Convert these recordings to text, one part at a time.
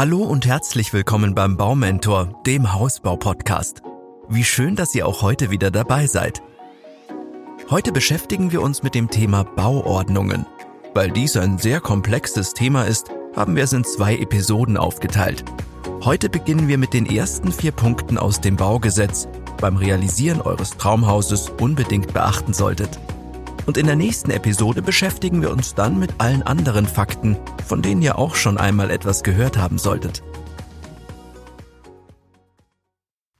Hallo und herzlich willkommen beim Baumentor, dem Hausbau-Podcast. Wie schön, dass ihr auch heute wieder dabei seid. Heute beschäftigen wir uns mit dem Thema Bauordnungen. Weil dies ein sehr komplexes Thema ist, haben wir es in zwei Episoden aufgeteilt. Heute beginnen wir mit den ersten vier Punkten aus dem Baugesetz, beim Realisieren eures Traumhauses unbedingt beachten solltet. Und in der nächsten Episode beschäftigen wir uns dann mit allen anderen Fakten, von denen ihr auch schon einmal etwas gehört haben solltet.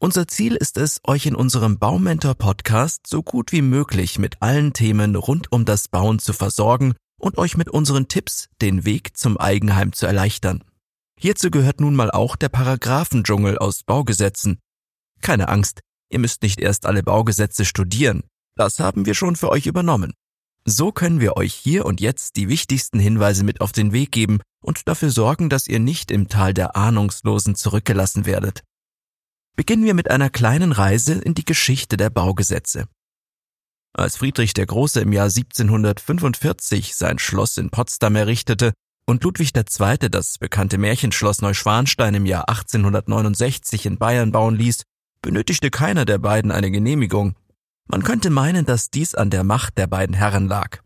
Unser Ziel ist es, euch in unserem Baumentor Podcast so gut wie möglich mit allen Themen rund um das Bauen zu versorgen und euch mit unseren Tipps den Weg zum Eigenheim zu erleichtern. Hierzu gehört nun mal auch der Paragraphendschungel aus Baugesetzen. Keine Angst, ihr müsst nicht erst alle Baugesetze studieren. Das haben wir schon für euch übernommen. So können wir euch hier und jetzt die wichtigsten Hinweise mit auf den Weg geben und dafür sorgen, dass ihr nicht im Tal der Ahnungslosen zurückgelassen werdet. Beginnen wir mit einer kleinen Reise in die Geschichte der Baugesetze. Als Friedrich der Große im Jahr 1745 sein Schloss in Potsdam errichtete und Ludwig II. das bekannte Märchenschloss Neuschwanstein im Jahr 1869 in Bayern bauen ließ, benötigte keiner der beiden eine Genehmigung, man könnte meinen, dass dies an der Macht der beiden Herren lag.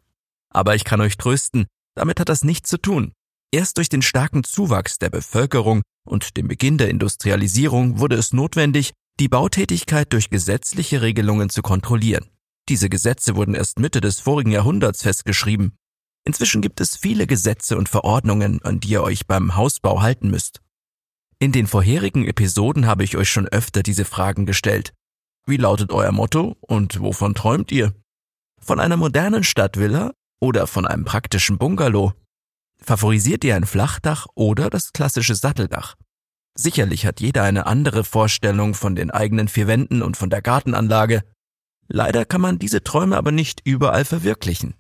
Aber ich kann euch trösten, damit hat das nichts zu tun. Erst durch den starken Zuwachs der Bevölkerung und dem Beginn der Industrialisierung wurde es notwendig, die Bautätigkeit durch gesetzliche Regelungen zu kontrollieren. Diese Gesetze wurden erst Mitte des vorigen Jahrhunderts festgeschrieben. Inzwischen gibt es viele Gesetze und Verordnungen, an die ihr euch beim Hausbau halten müsst. In den vorherigen Episoden habe ich euch schon öfter diese Fragen gestellt. Wie lautet euer Motto und wovon träumt ihr? Von einer modernen Stadtvilla oder von einem praktischen Bungalow? Favorisiert ihr ein Flachdach oder das klassische Satteldach? Sicherlich hat jeder eine andere Vorstellung von den eigenen vier Wänden und von der Gartenanlage. Leider kann man diese Träume aber nicht überall verwirklichen.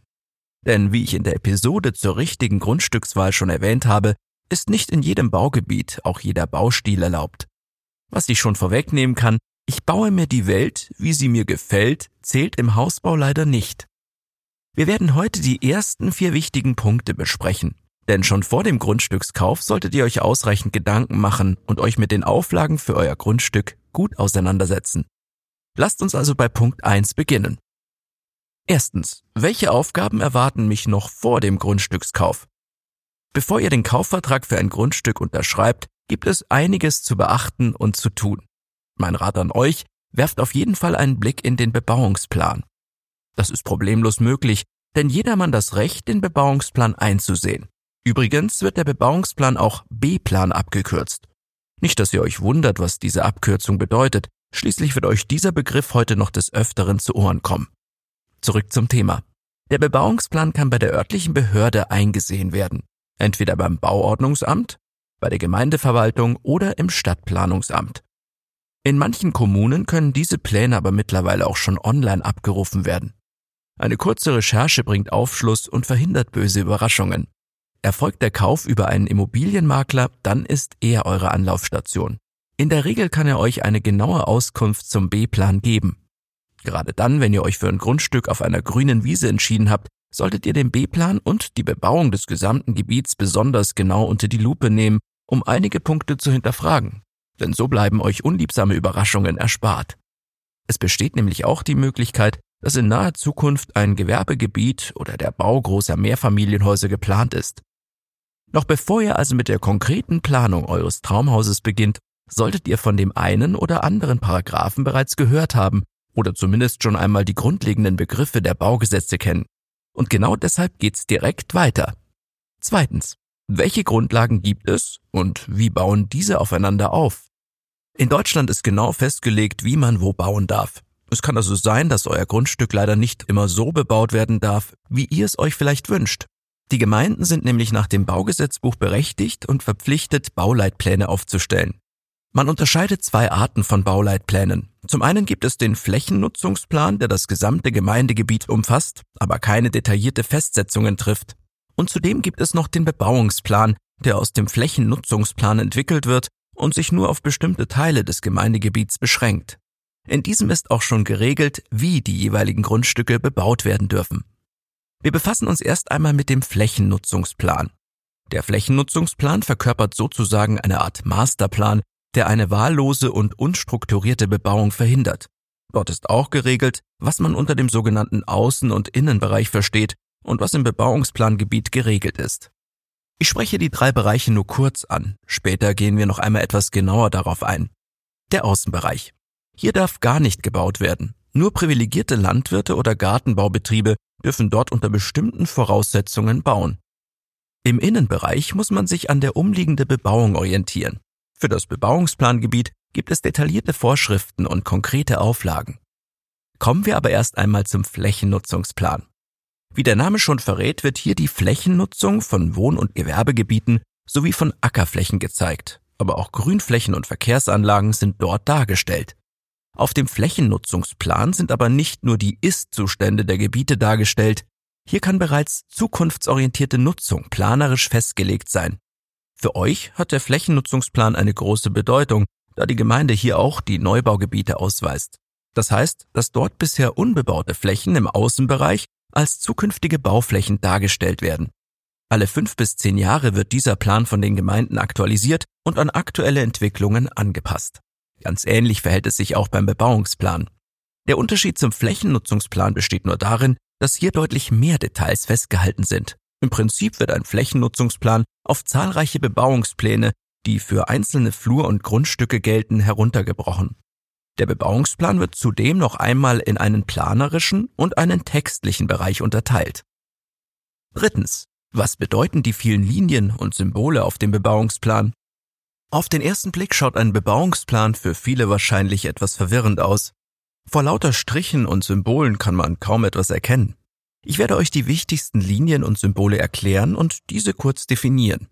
Denn wie ich in der Episode zur richtigen Grundstückswahl schon erwähnt habe, ist nicht in jedem Baugebiet auch jeder Baustil erlaubt. Was ich schon vorwegnehmen kann, ich baue mir die Welt, wie sie mir gefällt, zählt im Hausbau leider nicht. Wir werden heute die ersten vier wichtigen Punkte besprechen. Denn schon vor dem Grundstückskauf solltet ihr euch ausreichend Gedanken machen und euch mit den Auflagen für euer Grundstück gut auseinandersetzen. Lasst uns also bei Punkt 1 beginnen. Erstens, welche Aufgaben erwarten mich noch vor dem Grundstückskauf? Bevor ihr den Kaufvertrag für ein Grundstück unterschreibt, gibt es einiges zu beachten und zu tun. Mein Rat an euch, werft auf jeden Fall einen Blick in den Bebauungsplan. Das ist problemlos möglich, denn jedermann das Recht, den Bebauungsplan einzusehen. Übrigens wird der Bebauungsplan auch B-Plan abgekürzt. Nicht, dass ihr euch wundert, was diese Abkürzung bedeutet, schließlich wird euch dieser Begriff heute noch des Öfteren zu Ohren kommen. Zurück zum Thema. Der Bebauungsplan kann bei der örtlichen Behörde eingesehen werden, entweder beim Bauordnungsamt, bei der Gemeindeverwaltung oder im Stadtplanungsamt. In manchen Kommunen können diese Pläne aber mittlerweile auch schon online abgerufen werden. Eine kurze Recherche bringt Aufschluss und verhindert böse Überraschungen. Erfolgt der Kauf über einen Immobilienmakler, dann ist er eure Anlaufstation. In der Regel kann er euch eine genaue Auskunft zum B-Plan geben. Gerade dann, wenn ihr euch für ein Grundstück auf einer grünen Wiese entschieden habt, solltet ihr den B-Plan und die Bebauung des gesamten Gebiets besonders genau unter die Lupe nehmen, um einige Punkte zu hinterfragen denn so bleiben euch unliebsame Überraschungen erspart. Es besteht nämlich auch die Möglichkeit, dass in naher Zukunft ein Gewerbegebiet oder der Bau großer Mehrfamilienhäuser geplant ist. Noch bevor ihr also mit der konkreten Planung eures Traumhauses beginnt, solltet ihr von dem einen oder anderen Paragraphen bereits gehört haben oder zumindest schon einmal die grundlegenden Begriffe der Baugesetze kennen. Und genau deshalb geht's direkt weiter. Zweitens. Welche Grundlagen gibt es und wie bauen diese aufeinander auf? In Deutschland ist genau festgelegt, wie man wo bauen darf. Es kann also sein, dass euer Grundstück leider nicht immer so bebaut werden darf, wie ihr es euch vielleicht wünscht. Die Gemeinden sind nämlich nach dem Baugesetzbuch berechtigt und verpflichtet, Bauleitpläne aufzustellen. Man unterscheidet zwei Arten von Bauleitplänen. Zum einen gibt es den Flächennutzungsplan, der das gesamte Gemeindegebiet umfasst, aber keine detaillierte Festsetzungen trifft. Und zudem gibt es noch den Bebauungsplan, der aus dem Flächennutzungsplan entwickelt wird und sich nur auf bestimmte Teile des Gemeindegebiets beschränkt. In diesem ist auch schon geregelt, wie die jeweiligen Grundstücke bebaut werden dürfen. Wir befassen uns erst einmal mit dem Flächennutzungsplan. Der Flächennutzungsplan verkörpert sozusagen eine Art Masterplan, der eine wahllose und unstrukturierte Bebauung verhindert. Dort ist auch geregelt, was man unter dem sogenannten Außen- und Innenbereich versteht und was im Bebauungsplangebiet geregelt ist. Ich spreche die drei Bereiche nur kurz an, später gehen wir noch einmal etwas genauer darauf ein. Der Außenbereich. Hier darf gar nicht gebaut werden. Nur privilegierte Landwirte oder Gartenbaubetriebe dürfen dort unter bestimmten Voraussetzungen bauen. Im Innenbereich muss man sich an der umliegende Bebauung orientieren. Für das Bebauungsplangebiet gibt es detaillierte Vorschriften und konkrete Auflagen. Kommen wir aber erst einmal zum Flächennutzungsplan. Wie der Name schon verrät, wird hier die Flächennutzung von Wohn- und Gewerbegebieten sowie von Ackerflächen gezeigt, aber auch Grünflächen und Verkehrsanlagen sind dort dargestellt. Auf dem Flächennutzungsplan sind aber nicht nur die Ist-Zustände der Gebiete dargestellt, hier kann bereits zukunftsorientierte Nutzung planerisch festgelegt sein. Für euch hat der Flächennutzungsplan eine große Bedeutung, da die Gemeinde hier auch die Neubaugebiete ausweist. Das heißt, dass dort bisher unbebaute Flächen im Außenbereich als zukünftige Bauflächen dargestellt werden. Alle fünf bis zehn Jahre wird dieser Plan von den Gemeinden aktualisiert und an aktuelle Entwicklungen angepasst. Ganz ähnlich verhält es sich auch beim Bebauungsplan. Der Unterschied zum Flächennutzungsplan besteht nur darin, dass hier deutlich mehr Details festgehalten sind. Im Prinzip wird ein Flächennutzungsplan auf zahlreiche Bebauungspläne, die für einzelne Flur- und Grundstücke gelten, heruntergebrochen. Der Bebauungsplan wird zudem noch einmal in einen planerischen und einen textlichen Bereich unterteilt. Drittens. Was bedeuten die vielen Linien und Symbole auf dem Bebauungsplan? Auf den ersten Blick schaut ein Bebauungsplan für viele wahrscheinlich etwas verwirrend aus. Vor lauter Strichen und Symbolen kann man kaum etwas erkennen. Ich werde euch die wichtigsten Linien und Symbole erklären und diese kurz definieren.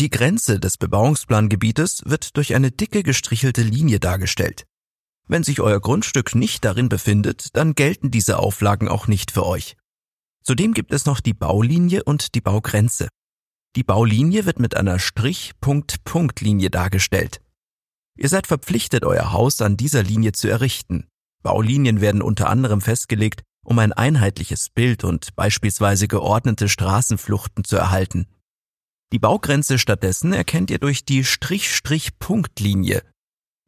Die Grenze des Bebauungsplangebietes wird durch eine dicke gestrichelte Linie dargestellt. Wenn sich euer Grundstück nicht darin befindet, dann gelten diese Auflagen auch nicht für euch. Zudem gibt es noch die Baulinie und die Baugrenze. Die Baulinie wird mit einer Strich-Punkt-Punkt-Linie dargestellt. Ihr seid verpflichtet, euer Haus an dieser Linie zu errichten. Baulinien werden unter anderem festgelegt, um ein einheitliches Bild und beispielsweise geordnete Straßenfluchten zu erhalten. Die Baugrenze stattdessen erkennt ihr durch die Strich-Strich-Punkt-Linie,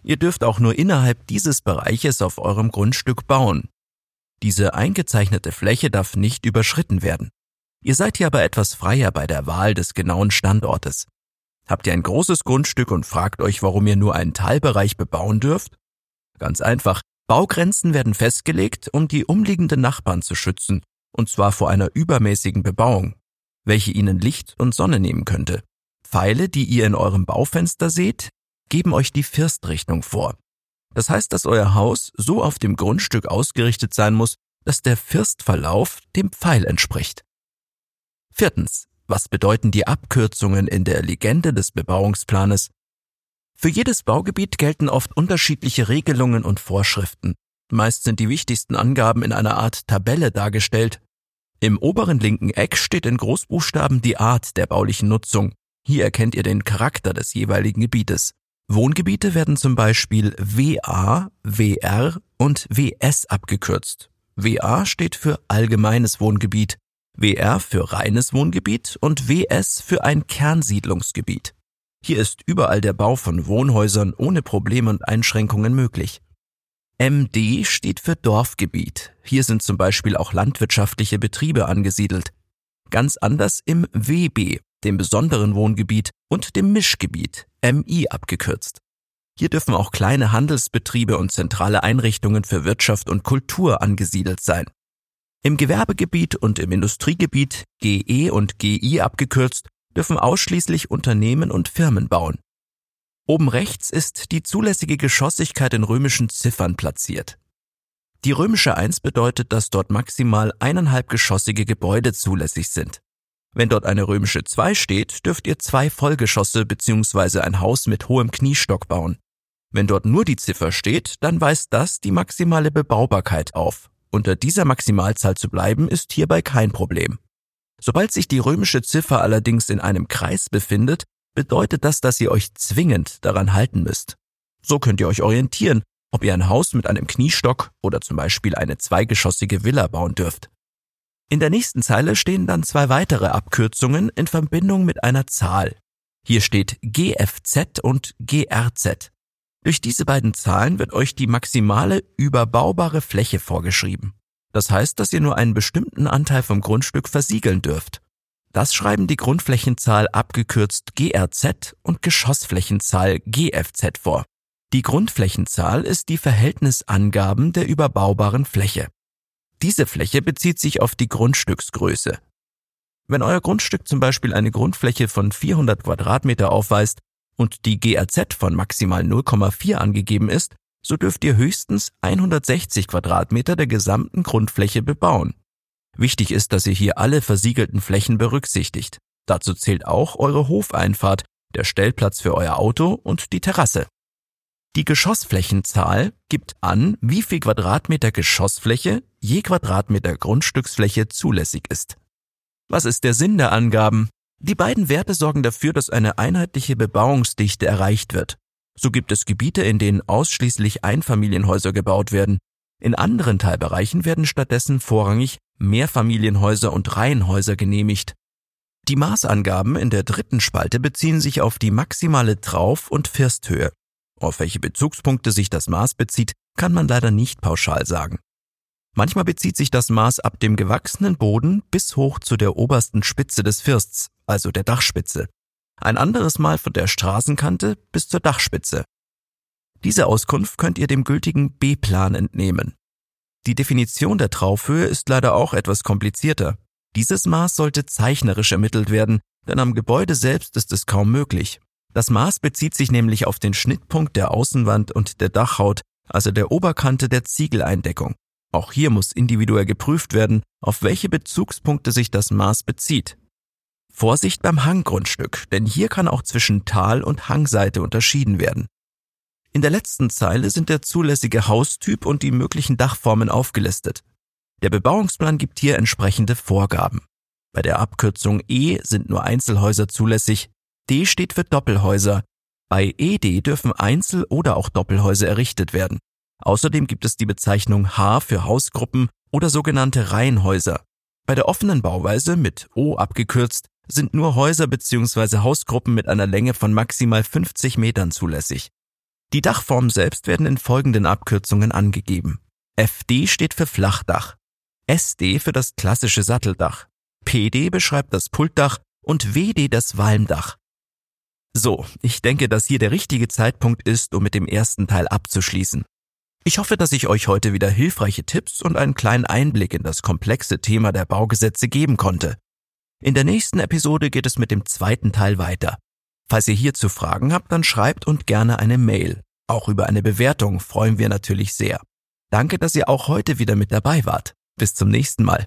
Ihr dürft auch nur innerhalb dieses Bereiches auf eurem Grundstück bauen. Diese eingezeichnete Fläche darf nicht überschritten werden. Ihr seid hier aber etwas freier bei der Wahl des genauen Standortes. Habt ihr ein großes Grundstück und fragt euch, warum ihr nur einen Teilbereich bebauen dürft? Ganz einfach, Baugrenzen werden festgelegt, um die umliegenden Nachbarn zu schützen, und zwar vor einer übermäßigen Bebauung, welche ihnen Licht und Sonne nehmen könnte. Pfeile, die ihr in eurem Baufenster seht, geben euch die Firstrichtung vor. Das heißt, dass euer Haus so auf dem Grundstück ausgerichtet sein muss, dass der Firstverlauf dem Pfeil entspricht. Viertens. Was bedeuten die Abkürzungen in der Legende des Bebauungsplanes? Für jedes Baugebiet gelten oft unterschiedliche Regelungen und Vorschriften. Meist sind die wichtigsten Angaben in einer Art Tabelle dargestellt. Im oberen linken Eck steht in Großbuchstaben die Art der baulichen Nutzung. Hier erkennt ihr den Charakter des jeweiligen Gebietes. Wohngebiete werden zum Beispiel WA, WR und WS abgekürzt. WA steht für allgemeines Wohngebiet, WR für reines Wohngebiet und WS für ein Kernsiedlungsgebiet. Hier ist überall der Bau von Wohnhäusern ohne Probleme und Einschränkungen möglich. MD steht für Dorfgebiet. Hier sind zum Beispiel auch landwirtschaftliche Betriebe angesiedelt. Ganz anders im WB, dem besonderen Wohngebiet und dem Mischgebiet, MI abgekürzt. Hier dürfen auch kleine Handelsbetriebe und zentrale Einrichtungen für Wirtschaft und Kultur angesiedelt sein. Im Gewerbegebiet und im Industriegebiet, GE und GI abgekürzt, dürfen ausschließlich Unternehmen und Firmen bauen. Oben rechts ist die zulässige Geschossigkeit in römischen Ziffern platziert. Die römische Eins bedeutet, dass dort maximal eineinhalb geschossige Gebäude zulässig sind. Wenn dort eine römische 2 steht, dürft ihr zwei Vollgeschosse bzw. ein Haus mit hohem Kniestock bauen. Wenn dort nur die Ziffer steht, dann weist das die maximale Bebaubarkeit auf. Unter dieser Maximalzahl zu bleiben ist hierbei kein Problem. Sobald sich die römische Ziffer allerdings in einem Kreis befindet, bedeutet das, dass ihr euch zwingend daran halten müsst. So könnt ihr euch orientieren, ob ihr ein Haus mit einem Kniestock oder zum Beispiel eine zweigeschossige Villa bauen dürft. In der nächsten Zeile stehen dann zwei weitere Abkürzungen in Verbindung mit einer Zahl. Hier steht GFZ und GRZ. Durch diese beiden Zahlen wird euch die maximale überbaubare Fläche vorgeschrieben. Das heißt, dass ihr nur einen bestimmten Anteil vom Grundstück versiegeln dürft. Das schreiben die Grundflächenzahl abgekürzt GRZ und Geschossflächenzahl GFZ vor. Die Grundflächenzahl ist die Verhältnisangaben der überbaubaren Fläche. Diese Fläche bezieht sich auf die Grundstücksgröße. Wenn euer Grundstück zum Beispiel eine Grundfläche von 400 Quadratmeter aufweist und die GRZ von maximal 0,4 angegeben ist, so dürft ihr höchstens 160 Quadratmeter der gesamten Grundfläche bebauen. Wichtig ist, dass ihr hier alle versiegelten Flächen berücksichtigt. Dazu zählt auch eure Hofeinfahrt, der Stellplatz für euer Auto und die Terrasse. Die Geschossflächenzahl gibt an, wie viel Quadratmeter Geschossfläche je Quadratmeter Grundstücksfläche zulässig ist. Was ist der Sinn der Angaben? Die beiden Werte sorgen dafür, dass eine einheitliche Bebauungsdichte erreicht wird. So gibt es Gebiete, in denen ausschließlich Einfamilienhäuser gebaut werden. In anderen Teilbereichen werden stattdessen vorrangig Mehrfamilienhäuser und Reihenhäuser genehmigt. Die Maßangaben in der dritten Spalte beziehen sich auf die maximale Trauf- und Firsthöhe. Auf welche Bezugspunkte sich das Maß bezieht, kann man leider nicht pauschal sagen. Manchmal bezieht sich das Maß ab dem gewachsenen Boden bis hoch zu der obersten Spitze des Firsts, also der Dachspitze. Ein anderes Mal von der Straßenkante bis zur Dachspitze. Diese Auskunft könnt ihr dem gültigen B-Plan entnehmen. Die Definition der Traufhöhe ist leider auch etwas komplizierter. Dieses Maß sollte zeichnerisch ermittelt werden, denn am Gebäude selbst ist es kaum möglich. Das Maß bezieht sich nämlich auf den Schnittpunkt der Außenwand und der Dachhaut, also der Oberkante der Ziegeleindeckung. Auch hier muss individuell geprüft werden, auf welche Bezugspunkte sich das Maß bezieht. Vorsicht beim Hanggrundstück, denn hier kann auch zwischen Tal- und Hangseite unterschieden werden. In der letzten Zeile sind der zulässige Haustyp und die möglichen Dachformen aufgelistet. Der Bebauungsplan gibt hier entsprechende Vorgaben. Bei der Abkürzung E sind nur Einzelhäuser zulässig, D steht für Doppelhäuser. Bei ED dürfen Einzel- oder auch Doppelhäuser errichtet werden. Außerdem gibt es die Bezeichnung H für Hausgruppen oder sogenannte Reihenhäuser. Bei der offenen Bauweise mit O abgekürzt sind nur Häuser bzw. Hausgruppen mit einer Länge von maximal 50 Metern zulässig. Die Dachformen selbst werden in folgenden Abkürzungen angegeben. FD steht für Flachdach, SD für das klassische Satteldach, PD beschreibt das Pultdach und WD das Walmdach. So, ich denke, dass hier der richtige Zeitpunkt ist, um mit dem ersten Teil abzuschließen. Ich hoffe, dass ich euch heute wieder hilfreiche Tipps und einen kleinen Einblick in das komplexe Thema der Baugesetze geben konnte. In der nächsten Episode geht es mit dem zweiten Teil weiter. Falls ihr hierzu Fragen habt, dann schreibt und gerne eine Mail. Auch über eine Bewertung freuen wir natürlich sehr. Danke, dass ihr auch heute wieder mit dabei wart. Bis zum nächsten Mal.